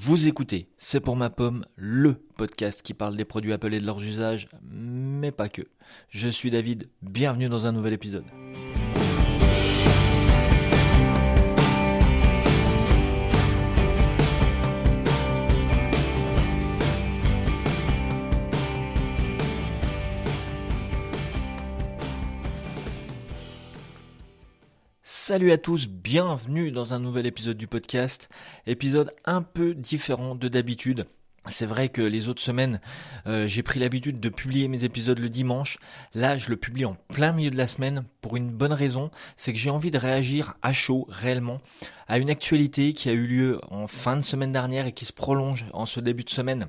Vous écoutez, c'est pour ma pomme, le podcast qui parle des produits Apple et de leurs usages, mais pas que. Je suis David, bienvenue dans un nouvel épisode. Salut à tous, bienvenue dans un nouvel épisode du podcast. Épisode un peu différent de d'habitude. C'est vrai que les autres semaines, euh, j'ai pris l'habitude de publier mes épisodes le dimanche. Là, je le publie en plein milieu de la semaine pour une bonne raison, c'est que j'ai envie de réagir à chaud, réellement, à une actualité qui a eu lieu en fin de semaine dernière et qui se prolonge en ce début de semaine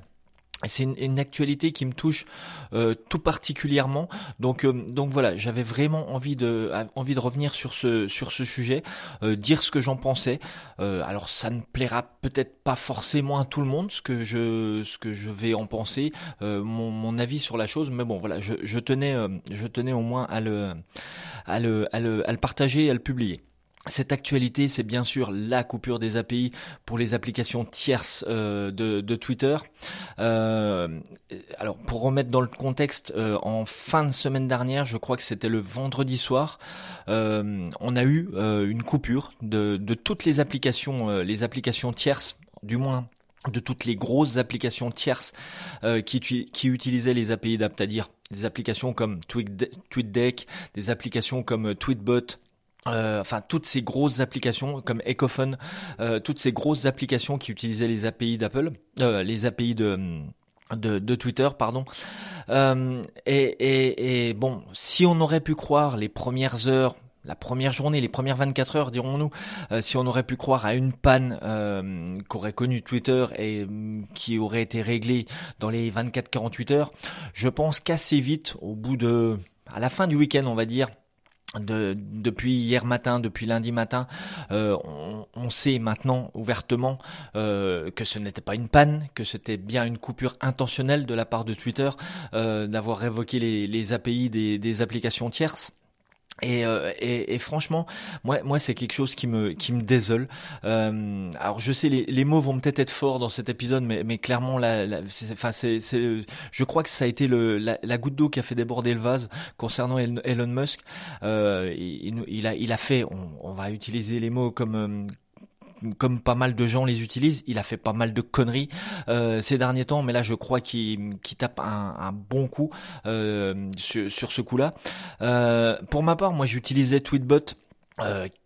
c'est une, actualité qui me touche euh, tout particulièrement. Donc, euh, donc voilà, j'avais vraiment envie de, envie de revenir sur ce, sur ce sujet, euh, dire ce que j'en pensais. alors, ça ne plaira peut-être pas forcément à tout le monde ce que je, ce que je vais en penser, mon, mon, avis sur la chose. Mais bon, voilà, je, je tenais, je tenais au moins à le, à le, à le, à le partager et à le publier. Cette actualité, c'est bien sûr la coupure des API pour les applications tierces euh, de, Twitter. Euh, alors, pour remettre dans le contexte, euh, en fin de semaine dernière, je crois que c'était le vendredi soir, on a eu une coupure de, toutes les applications, les applications tierces, du moins de toutes les grosses applications tierces qui, qui utilisaient les API d'app, c'est-à-dire des applications comme TweetDeck, des applications comme TweetBot, euh, enfin toutes ces grosses applications comme Ecophone, euh, toutes ces grosses applications qui utilisaient les API d'Apple, euh, les API de, de, Twitter, pardon. Et, et, bon, si on aurait pu croire les premières heures, la première journée, les premières 24 heures, dirons-nous, si on aurait pu croire à une panne qu'aurait connue Twitter et qui aurait été réglée dans les 24-48 heures, je pense qu'assez vite, au bout de, à la fin du week-end, on va dire, de, depuis hier matin, depuis lundi matin, euh, on, sait maintenant ouvertement euh, que ce n'était pas une panne, que c'était bien une coupure intentionnelle de la part de Twitter euh, d'avoir révoqué les, les API des applications tierces. Euh, et, et, franchement, moi, moi, c'est quelque chose qui me qui me désole. Euh, alors, je sais, les, les mots vont peut-être être forts dans cet épisode, mais, mais clairement, la, enfin, c'est, c'est, je crois que ça a été le, la, la goutte d'eau qui a fait déborder le vase concernant Elon Musk. Euh, il, il, a, il a fait, on, on va utiliser les mots comme euh, comme pas mal de gens les utilisent, il a fait pas mal de conneries euh, ces derniers temps, mais là je crois qu'il tape un, bon coup euh, sur, ce coup-là. Euh, pour ma part, moi j'utilisais Tweetbot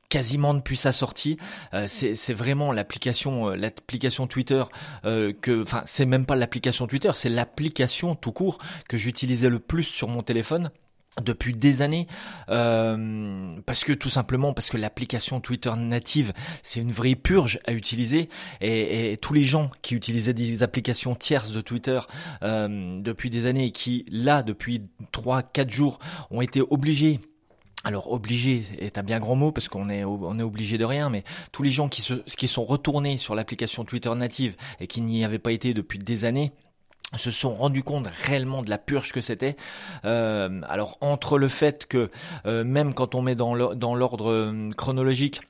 quasiment depuis sa sortie. c'est vraiment l'application, l'application Twitter que, enfin, c'est même pas l'application Twitter, c'est l'application tout court que j'utilisais le plus sur mon téléphone depuis des années euh, parce que tout simplement parce que l'application Twitter native c'est une vraie purge à utiliser. Et, tous les gens qui utilisaient des applications tierces de Twitter euh, depuis des années et qui là depuis 3-4 jours ont été obligés alors obligé est un bien grand mot parce qu'on est on est obligé de rien, mais tous les gens qui se qui sont retournés sur l'application Twitter native et qui n'y avaient pas été depuis des années, se sont rendus compte réellement de la purge que c'était. Euh, alors entre le fait que euh, même quand on met dans l'ordre euh, chronologique,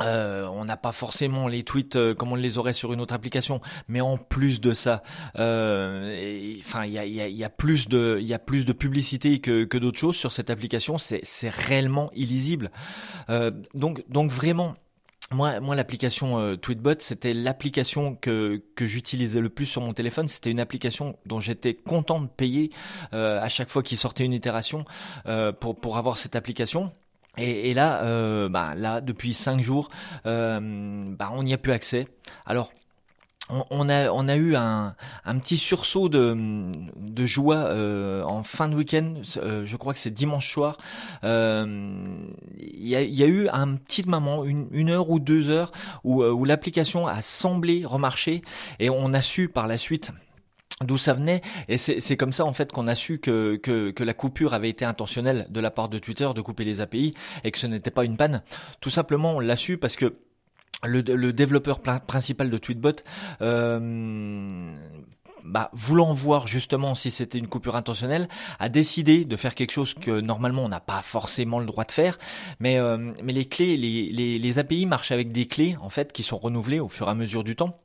on n'a pas forcément les tweets comme on les aurait sur une autre application, mais en plus de ça, il y a, plus de il publicité que, d'autres choses sur cette application. C'est réellement illisible. donc vraiment moi, moi l'application euh, Tweetbot, c'était l'application que, que j'utilisais le plus sur mon téléphone. C'était une application dont j'étais content de payer euh, à chaque fois qu'il sortait une itération euh, pour, pour avoir cette application. Et, et là, bah, là, depuis cinq jours, bah, on n'y a plus accès. Alors, on a, on a eu un, un petit sursaut de, de joie euh, en fin de week-end. Euh, je crois que c'est dimanche soir. Euh, il y, a, y, a, eu un petit moment, une, une heure ou deux heures, où, où l'application a semblé remarcher et on a su par la suite d'où ça venait et c'est comme ça en fait qu'on a su que, que, que, la coupure avait été intentionnelle de la part de Twitter de couper les API et que ce n'était pas une panne. Tout simplement on l'a su parce que le, développeur principal de Tweetbot euh, bah, voulant voir justement si c'était une coupure intentionnelle, a décidé de faire quelque chose que normalement on n'a pas forcément le droit de faire. Mais, euh, les clés, les, les, les API marchent avec des clés en fait qui sont renouvelées au fur et à mesure du temps.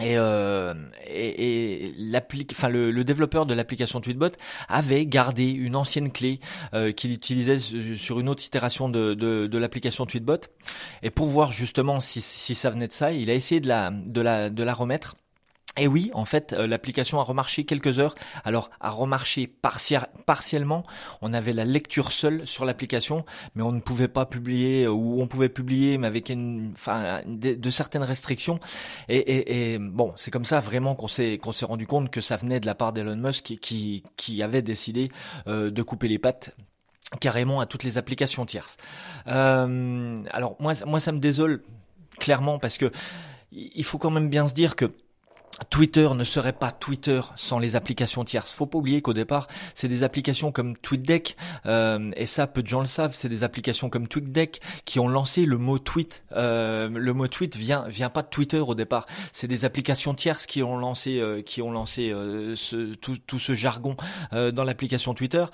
Et, euh, le, développeur de l'application Tweetbot avait gardé une ancienne clé euh, qu'il utilisait sur une autre itération de, l'application Tweetbot. Et pour voir justement si, ça venait de ça, il a essayé de la remettre. Et oui, en fait, euh, l'application a remarché quelques heures. Alors, a remarché partiellement. On avait la lecture seule sur l'application, mais on ne pouvait pas publier, ou on pouvait publier, mais avec une, enfin, de, certaines restrictions. Et, et, bon, c'est comme ça vraiment qu'on s'est qu'on s'est rendu compte que ça venait de la part d'Elon Musk qui, qui, avait décidé euh, de couper les pattes carrément à toutes les applications tierces. Euh, alors moi, moi, ça me désole clairement parce que il faut quand même bien se dire que Twitter ne serait pas Twitter sans les applications tierces. Faut pas oublier qu'au départ, c'est des applications comme TweetDeck, euh, et ça, peu de gens le savent, c'est des applications comme TweetDeck qui ont lancé le mot tweet. Euh, le mot tweet vient vient pas de Twitter au départ. C'est des applications tierces qui ont lancé euh, qui ont lancé tout, tout, ce jargon dans l'application Twitter.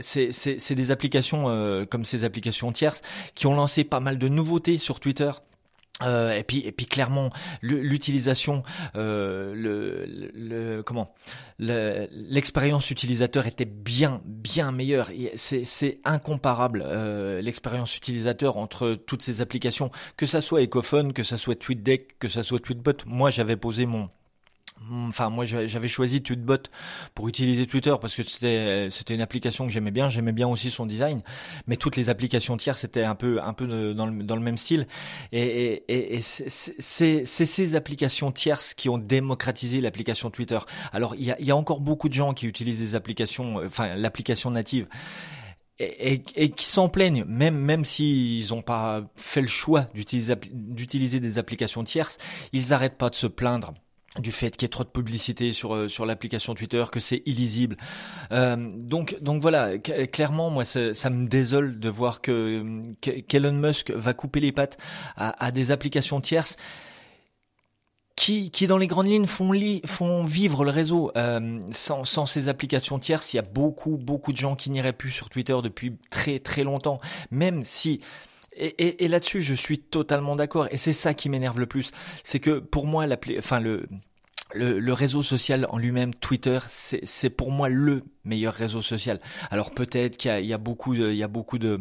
c'est des applications comme ces applications tierces qui ont lancé pas mal de nouveautés sur Twitter. Euh, et puis et puis clairement l'utilisation euh, le, comment l'expérience utilisateur était bien bien meilleure. C'est c'est incomparable euh, l'expérience utilisateur entre toutes ces applications que ça soit Ecophone que ça soit TweetDeck que ça soit Tweetbot. Moi j'avais posé mon Enfin, moi, j'avais choisi Tweetbot pour utiliser Twitter parce que c'était c'était une application que j'aimais bien. J'aimais bien aussi son design, mais toutes les applications tiers c'était un peu un peu dans le, dans le même style. Et, et, et c'est ces applications tierces qui ont démocratisé l'application Twitter. Alors, il y a, y a encore beaucoup de gens qui utilisent des applications, euh, enfin l'application native. Et, et, qui s'en plaignent, même même s'ils n'ont pas fait le choix d'utiliser des applications tierces, ils n'arrêtent pas de se plaindre du fait qu'il y ait trop de publicité sur euh, sur l'application Twitter, que c'est illisible. Euh, donc donc voilà, clairement moi ça, me désole de voir que qu'Elon Musk va couper les pattes à, à des applications tierces. Qui, qui dans les grandes lignes font, li, font vivre le réseau. Euh, sans, sans ces applications tierces, il y a beaucoup, beaucoup de gens qui n'iraient plus sur Twitter depuis très, très longtemps. Même si et, et, et là-dessus, je suis totalement d'accord. Et c'est ça qui m'énerve le plus. C'est que pour moi, enfin, le, le, le, réseau social en lui-même, Twitter, c'est pour moi le meilleur réseau social. Alors peut-être qu'il y, y, a beaucoup de, il y a beaucoup de,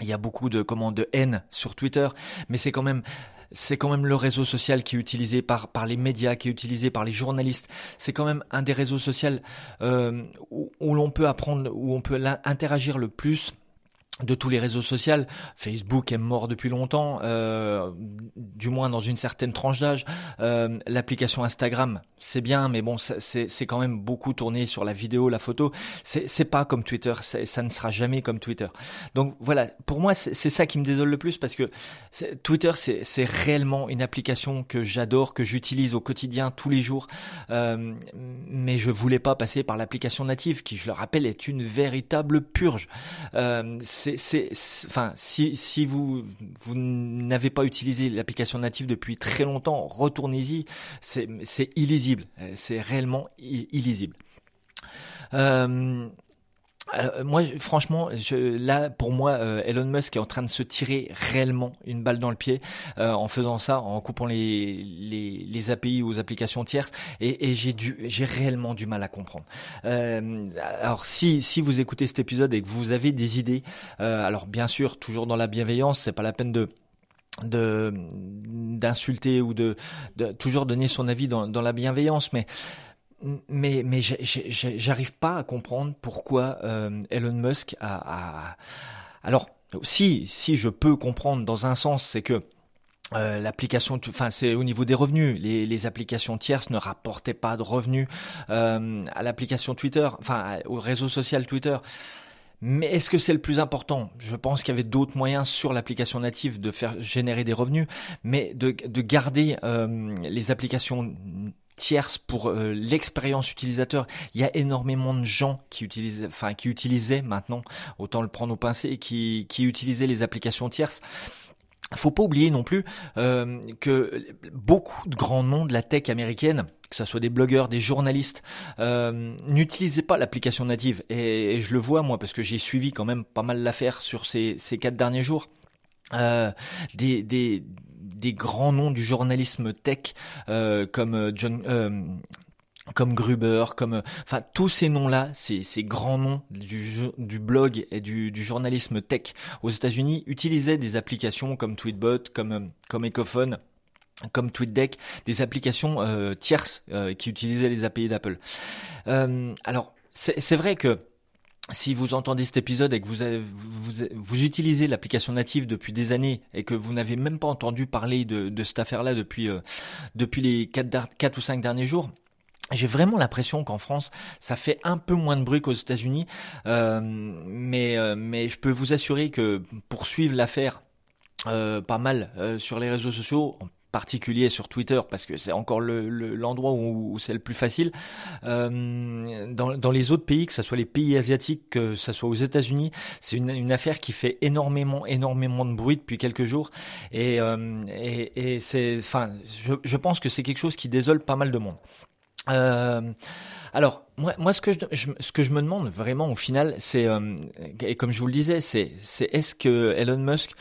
il y a beaucoup de comment de haine sur Twitter, mais c'est quand même c'est quand même le réseau social qui est utilisé par par les médias, qui est utilisé par les journalistes. C'est quand même un des réseaux sociaux euh, où, où l'on peut apprendre, où on peut interagir le plus de tous les réseaux sociaux. Facebook est mort depuis longtemps, euh, du moins dans une certaine tranche d'âge. Euh, l'application Instagram, c'est bien, mais bon, c'est quand même beaucoup tourné sur la vidéo, la photo. C'est pas comme Twitter, ça ne sera jamais comme Twitter. Donc voilà, pour moi, c'est ça qui me désole le plus parce que Twitter, c'est réellement une application que j'adore, que j'utilise au quotidien, tous les jours. Euh, mais je voulais pas passer par l'application native, qui, je le rappelle, est une véritable purge c'est, enfin, si, si vous, vous n'avez pas utilisé l'application native depuis très longtemps, retournez-y. C'est, illisible. C'est réellement illisible. Euh, euh, moi, franchement, je, là, pour moi, euh, Elon Musk est en train de se tirer réellement une balle dans le pied euh, en faisant ça, en coupant les, les, les API aux applications tierces, et, et j'ai j'ai réellement du mal à comprendre. alors, si si vous écoutez cet épisode et que vous avez des idées, alors bien sûr, toujours dans la bienveillance, c'est pas la peine de de d'insulter ou de, de, toujours donner son avis dans, dans la bienveillance, mais mais mais j'arrive pas à comprendre pourquoi euh, Elon Musk a, alors si si je peux comprendre dans un sens c'est que euh, l'application, enfin c'est au niveau des revenus. Les, les, applications tierces ne rapportaient pas de revenus euh, à l'application Twitter, enfin au réseau social Twitter. Mais est-ce que c'est le plus important? Je pense qu'il y avait d'autres moyens sur l'application native de faire générer des revenus, mais de, de garder les applications tierce pour euh, l'expérience utilisateur. Il y a énormément de gens qui utilisent, enfin qui utilisaient maintenant, autant le prendre au pincé, qui qui utilisaient les applications tierces. Faut pas oublier non plus euh, que beaucoup de grands noms de la tech américaine, que ce soit des blogueurs, des journalistes, euh, n'utilisaient pas l'application native. Et, je le vois moi parce que j'ai suivi quand même pas mal l'affaire sur ces, ces quatre derniers jours. des, des des grands noms du journalisme tech comme John comme Gruber, comme enfin tous ces noms-là, ces, ces grands noms du, blog et du, journalisme tech aux États-Unis utilisaient des applications comme Tweetbot, comme comme Ecophone comme TweetDeck, des applications euh, tierces euh, qui utilisaient les API d'Apple. Euh, alors, c'est vrai que si vous entendez cet épisode et que vous, avez, vous, vous, utilisez l'application native depuis des années et que vous n'avez même pas entendu parler de, de cette affaire-là depuis, depuis les 4, 4 ou 5 derniers jours, j'ai vraiment l'impression qu'en France, ça fait un peu moins de bruit qu'aux États-Unis, mais mais je peux vous assurer que pour suivre l'affaire pas mal sur les réseaux sociaux, particulier sur Twitter parce que c'est encore l'endroit le, où, c'est le plus facile. Euh, dans, les autres pays, que ce soit les pays asiatiques, que ce soit aux États-Unis, c'est une, affaire qui fait énormément, énormément de bruit depuis quelques jours. Et, euh, c'est, enfin, je pense que c'est quelque chose qui désole pas mal de monde. Euh, alors, moi, moi ce, que je, ce que je me demande vraiment au final, c'est, euh, et comme je vous le disais, c'est, c'est est-ce que Elon Musk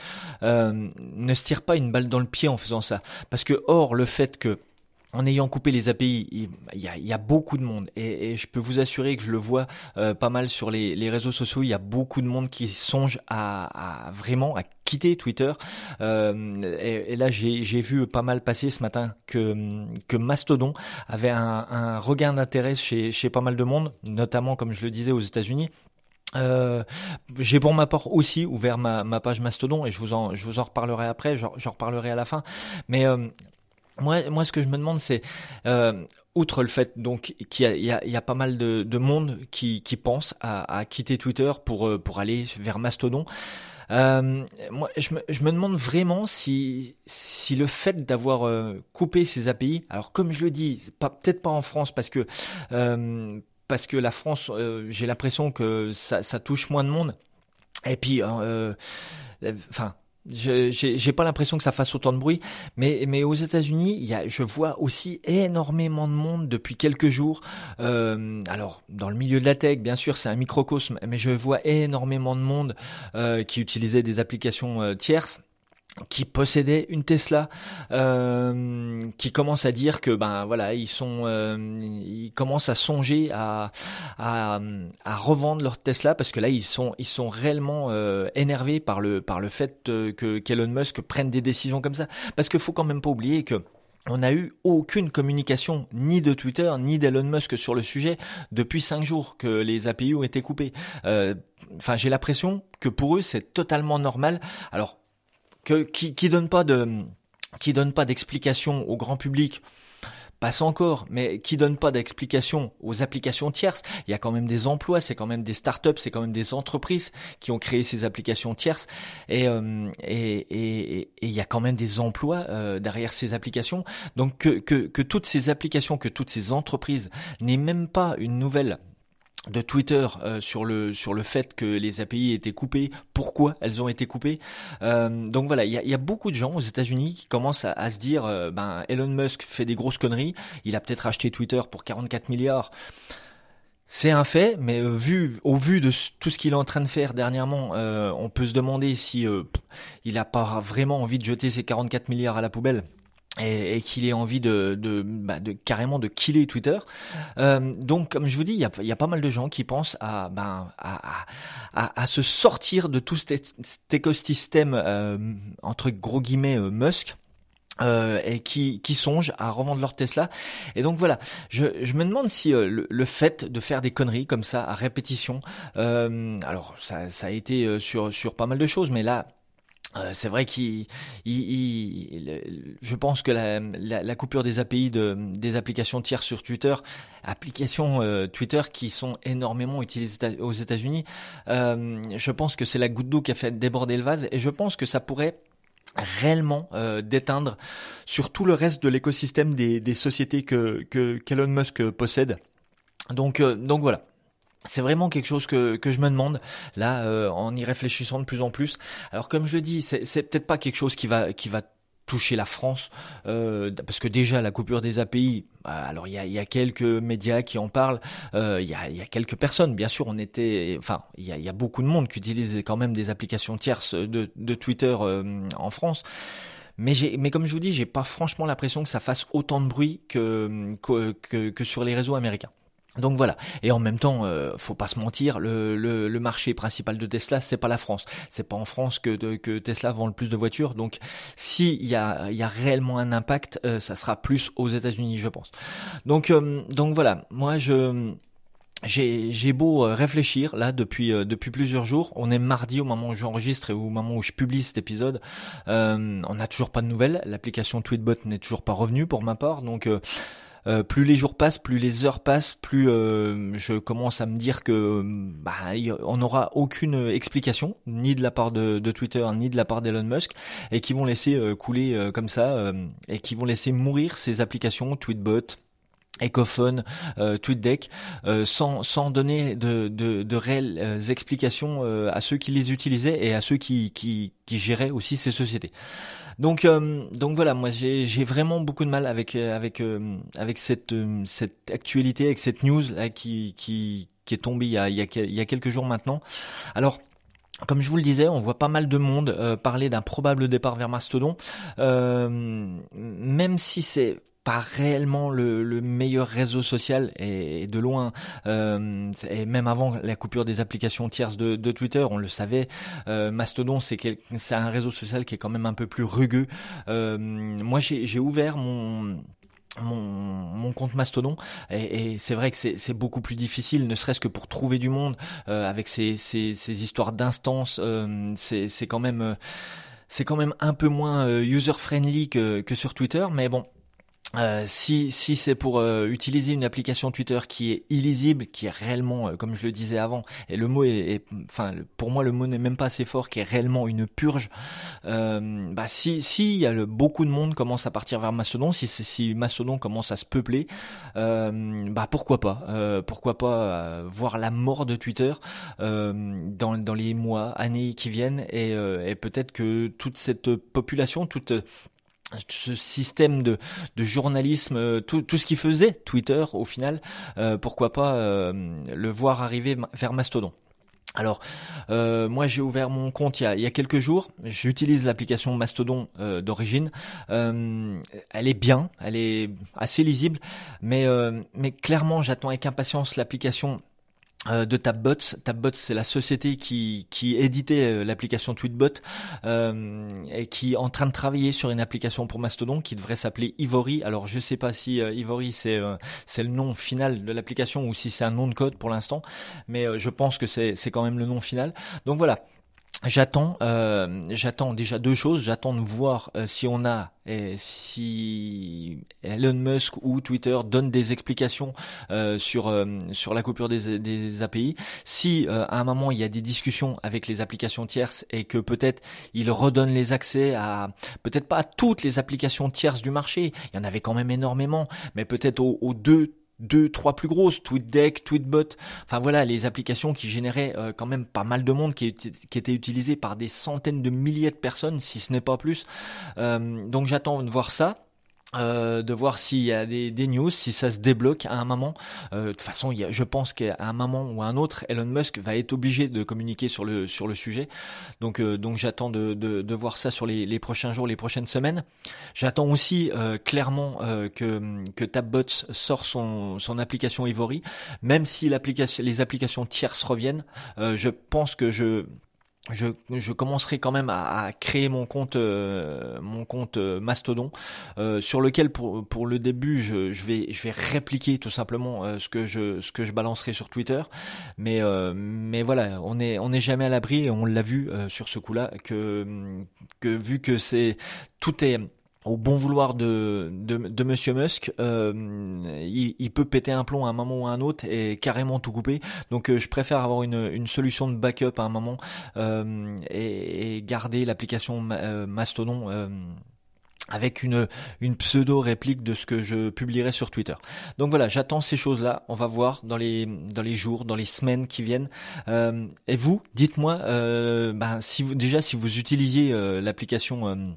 euh, ne se tire pas une balle dans le pied en faisant ça? Parce que, or, le fait que en ayant coupé les API, il y a, il y a beaucoup de monde et, je peux vous assurer que je le vois euh, pas mal sur les, réseaux sociaux. Il y a beaucoup de monde qui songe à, vraiment à quitter Twitter. Euh, et, là, j'ai vu pas mal passer ce matin que, Mastodon avait un, un regain d'intérêt chez, pas mal de monde, notamment comme je le disais aux États-Unis. Euh, j'ai pour ma part aussi ouvert ma, page Mastodon et je vous en je reparlerai après, j'en reparlerai à la fin. Mais moi, moi, ce que je me demande, c'est euh, outre le fait donc qu'il y, y, y a, pas mal de, de monde qui, qui pense à, à, quitter Twitter pour euh, pour aller vers Mastodon. Euh, moi, je me, je me, demande vraiment si, si le fait d'avoir euh, coupé ces API, alors comme je le dis, peut-être pas en France parce que euh, parce que la France, j'ai l'impression que ça, ça touche moins de monde. Et puis, enfin, j'ai pas l'impression que ça fasse autant de bruit, mais mais aux États-Unis, il je vois aussi énormément de monde depuis quelques jours. Euh, alors dans le milieu de la tech, bien sûr, c'est un microcosme, mais je vois énormément de monde euh, qui utilisait des applications euh, tierces qui possédait une Tesla, euh, qui commence à dire que ben voilà ils sont, euh, ils commencent à songer à, à, à revendre leur Tesla parce que là ils sont ils sont réellement euh, énervés par le par le fait que qu'Elon Musk prenne des décisions comme ça parce qu'il faut quand même pas oublier que on n'a eu aucune communication ni de Twitter ni d'Elon Musk sur le sujet depuis cinq jours que les API ont été coupées. Enfin, j'ai l'impression que pour eux c'est totalement normal. Alors que, qui, qui donne pas de, qui donne pas d'explication au grand public passe encore, mais qui donne pas d'explication aux applications tierces. Il y a quand même des emplois, c'est quand même des startups, c'est quand même des entreprises qui ont créé ces applications tierces, et euh, et, et, il y a quand même des emplois euh, derrière ces applications. Donc que, que que toutes ces applications, que toutes ces entreprises n'aient même pas une nouvelle de Twitter euh, sur le sur le fait que les API étaient coupées, pourquoi elles ont été coupées. Euh, donc voilà, il y a, beaucoup de gens aux États-Unis qui commencent à, se dire, euh, ben Elon Musk fait des grosses conneries, il a peut-être acheté Twitter pour 44 milliards. C'est un fait, mais vu au vu de tout ce qu'il est en train de faire dernièrement, on peut se demander si il a pas vraiment envie de jeter ses 44 milliards à la poubelle et, et qu'il ait envie de, de, bah, de, carrément de killer Twitter. Euh, donc, comme je vous dis, il y a, y a, pas mal de gens qui pensent à, ben, à, à, à se sortir de tout cet, écosystème euh, entre gros guillemets euh, Musk. Euh, et qui, qui songent à revendre leur Tesla. Et donc voilà, je, je me demande si euh, le, le, fait de faire des conneries comme ça à répétition, euh, alors ça, ça a été sur, sur pas mal de choses, mais là, euh, c'est vrai qu'il, je pense que la, la, coupure des API de, des applications tiers sur Twitter, applications euh, Twitter qui sont énormément utilisées aux États-Unis, euh, je pense que c'est la goutte d'eau qui a fait déborder le vase et je pense que ça pourrait réellement déteindre sur tout le reste de l'écosystème des, des sociétés que que Musk possède. Donc donc voilà c'est vraiment quelque chose que, que je me demande là euh, en y réfléchissant de plus en plus. Alors comme je le dis, c'est, peut-être pas quelque chose qui va qui va toucher la France euh, parce que déjà la coupure des API bah, alors il y a, y a, quelques médias qui en parlent euh, il y, a, y, a, quelques personnes bien sûr on était enfin il y a, y a, beaucoup de monde qui utilise quand même des applications tierces de, de Twitter en France mais mais comme je vous dis, j'ai pas franchement l'impression que ça fasse autant de bruit que, que, que sur les réseaux américains. Donc voilà. Et en même temps, euh, faut pas se mentir, le, le, le, marché principal de Tesla, c'est pas la France. C'est pas en France que, que Tesla vend le plus de voitures. Donc, s'il y a, y a réellement un impact, euh, ça sera plus aux États-Unis, je pense. Donc, euh, donc voilà. Moi, je j'ai beau euh, réfléchir là depuis depuis plusieurs jours. On est mardi au moment où j'enregistre et au moment où je publie cet épisode. Euh, on n'a toujours pas de nouvelles. L'application Tweetbot n'est toujours pas revenue pour ma part. Donc euh, plus les jours passent, plus les heures passent, plus euh, je commence à me dire que bah, on n'aura aucune explication, ni de la part de, Twitter, ni de la part d'Elon Musk, et qui vont laisser euh, couler comme ça, et qui vont laisser mourir ces applications, Tweetbot, Ecophone, TweetDeck, sans, sans donner de, de, de réelles explications à ceux qui les utilisaient et à ceux qui, qui, qui géraient aussi ces sociétés. Donc euh, donc voilà, moi j'ai vraiment beaucoup de mal avec euh, avec euh, avec cette cette actualité, avec cette news là qui qui qui est tombée il y a il y a, il y a quelques jours maintenant. Alors comme je vous le disais, on voit pas mal de monde parler d'un probable départ vers Mastodon, même si c'est pas réellement le, le, meilleur réseau social et, de loin. Euh, et même avant la coupure des applications tierces de, Twitter on le savait euh, Mastodon c'est un réseau social qui est quand même un peu plus rugueux. Euh, moi j'ai ouvert mon mon, compte Mastodon et, et c'est vrai que c'est beaucoup plus difficile ne serait-ce que pour trouver du monde avec ces, ces, ces histoires d'instances euh, c'est quand même c'est quand même un peu moins user friendly que, que sur Twitter. Mais bon euh, si si c'est pour euh, utiliser une application Twitter qui est illisible, qui est réellement, euh, comme je le disais avant, et le mot est, enfin pour moi le mot n'est même pas assez fort, qui est réellement une purge. bah si si y a le, beaucoup de monde commence à partir vers Mastodon, si si Mastodon commence à se peupler, bah pourquoi pas, pourquoi pas voir la mort de Twitter dans dans les mois, années qui viennent, et, et peut-être que toute cette population, toute ce système de, de journalisme, euh, tout, tout ce qui faisait Twitter au final, euh, pourquoi pas euh, le voir arriver vers Mastodon. Alors, moi j'ai ouvert mon compte il y a, il y a quelques jours. J'utilise l'application Mastodon d'origine. elle est bien, elle est assez lisible, mais mais clairement j'attends avec impatience l'application de Tabbots. Tabbots, c'est la société qui, qui éditait euh, l'application Tweetbot euh, et qui est en train de travailler sur une application pour Mastodon qui devrait s'appeler Ivory. Alors je sais pas si Ivory c'est c'est le nom final de l'application ou si c'est un nom de code pour l'instant, mais je pense que c'est c'est quand même le nom final. Donc voilà, J'attends, euh, j'attends déjà deux choses. J'attends de voir euh, si on a, et si Elon Musk ou Twitter donnent des explications euh, sur sur la coupure des, des API. Si à un moment il y a des discussions avec les applications tierces et que peut-être ils redonnent les accès à peut-être pas à toutes les applications tierces du marché. Il y en avait quand même énormément, mais peut-être aux deux deux, trois plus grosses, TweetDeck, TweetBot, enfin voilà, les applications qui généraient euh, quand même pas mal de monde, qui, étaient utilisées par des centaines de milliers de personnes, si ce n'est pas plus. Euh, donc j'attends de voir ça. Euh, de voir s'il y a des, des, news, si ça se débloque à un moment. Euh, de toute façon, il y a, je pense qu'à un moment ou à un autre, Elon Musk va être obligé de communiquer sur le sur le sujet. Donc euh, donc j'attends de, de, de, voir ça sur les, les, prochains jours, les prochaines semaines. J'attends aussi euh, clairement que que Tabbots sort son son application Ivory, même si l'application les applications tierces reviennent. je pense que je je, je, commencerai quand même à, à créer mon compte euh, mon compte euh, Mastodon euh, sur lequel pour, pour le début je, je vais je vais répliquer tout simplement ce que je ce que je balancerai sur Twitter. Mais mais voilà on est on n'est jamais à l'abri et on l'a vu sur ce coup-là que que vu que c'est tout est au bon vouloir de, de, Monsieur Musk, euh, il, peut péter un plomb à un moment ou à un autre et carrément tout couper. Donc euh, je préfère avoir une, une solution de backup à un moment euh, et, garder l'application Mastodon avec une, une pseudo réplique de ce que je publierai sur Twitter. Donc voilà, j'attends ces choses-là. On va voir dans les dans les jours, dans les semaines qui viennent. Et vous, dites-moi, ben, si vous déjà si vous utilisiez l'application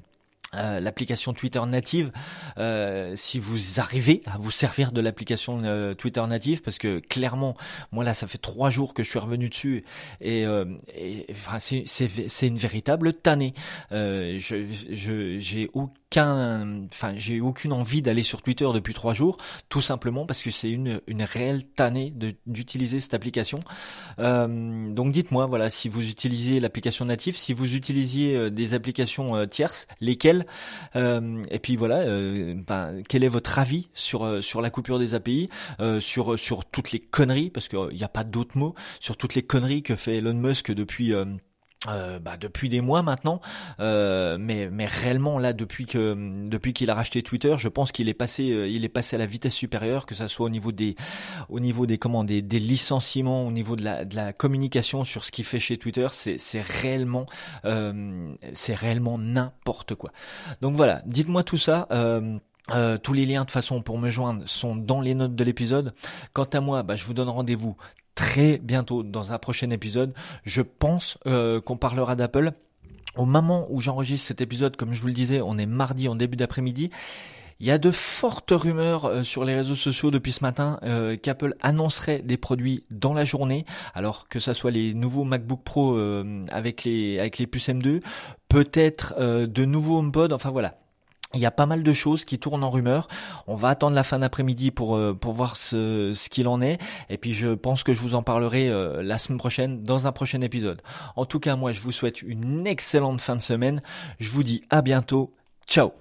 euh, l'application Twitter native, euh, si vous arrivez à vous servir de l'application euh, Twitter native, parce que clairement, moi là, ça fait trois jours que je suis revenu dessus et, enfin, c'est une véritable tannée. je j'ai aucun, enfin j'ai aucune envie d'aller sur Twitter depuis trois jours, tout simplement parce que c'est une une réelle tannée d'utiliser cette application. donc dites-moi, voilà, si vous utilisez l'application native, si vous utilisiez des applications tierces, lesquelles euh, et puis voilà, euh, ben, quel est votre avis sur euh, sur la coupure des API, sur sur toutes les conneries, parce qu'il n'y a pas d'autres mots, sur toutes les conneries que fait Elon Musk depuis euh, bah, depuis des mois maintenant, euh, mais mais réellement là depuis que depuis qu'il a racheté Twitter, je pense qu'il est passé euh, il est passé à la vitesse supérieure, que ça soit au niveau des au niveau des comment des, des licenciements, au niveau de la de la communication sur ce qu'il fait chez Twitter, c'est c'est réellement c'est réellement n'importe quoi. Donc voilà, dites-moi tout ça. tous les liens de façon pour me joindre sont dans les notes de l'épisode. Quant à moi, bah, je vous donne rendez-vous très bientôt dans un prochain épisode. Je pense euh, qu'on parlera d'Apple. Au moment où j'enregistre cet épisode, comme je vous le disais, on est mardi en début d'après-midi. Il y a de fortes rumeurs euh, sur les réseaux sociaux depuis ce matin euh, qu'Apple annoncerait des produits dans la journée, alors que ça soit les nouveaux MacBook Pro avec les avec les puces M2, peut-être de nouveaux HomePod, enfin voilà. Il y a pas mal de choses qui tournent en rumeur. On va attendre la fin d'après-midi pour euh, pour voir ce, qu'il en est. Et puis je pense que je vous en parlerai euh, la semaine prochaine dans un prochain épisode. En tout cas, moi je vous souhaite une excellente fin de semaine. Je vous dis à bientôt. Ciao